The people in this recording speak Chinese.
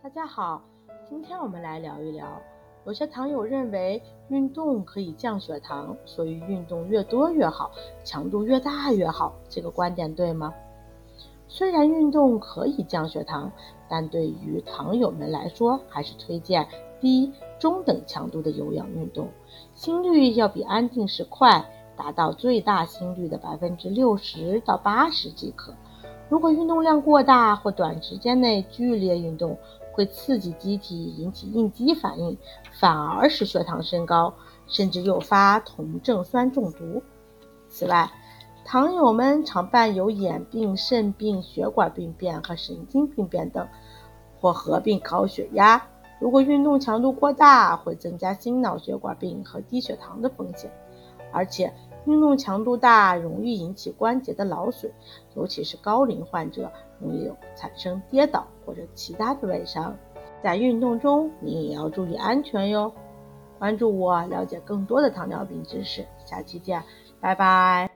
大家好，今天我们来聊一聊，有些糖友认为运动可以降血糖，所以运动越多越好，强度越大越好，这个观点对吗？虽然运动可以降血糖，但对于糖友们来说，还是推荐低中等强度的有氧运动，心率要比安静时快，达到最大心率的百分之六十到八十即可。如果运动量过大或短时间内剧烈运动，会刺激机体，引起应激反应，反而使血糖升高，甚至诱发酮症酸中毒。此外，糖友们常伴有眼病、肾病、血管病变和神经病变等，或合并高血压。如果运动强度过大，会增加心脑血管病和低血糖的风险，而且。运动强度大，容易引起关节的劳损，尤其是高龄患者，容易产生跌倒或者其他的外伤。在运动中，你也要注意安全哟。关注我，了解更多的糖尿病知识。下期见，拜拜。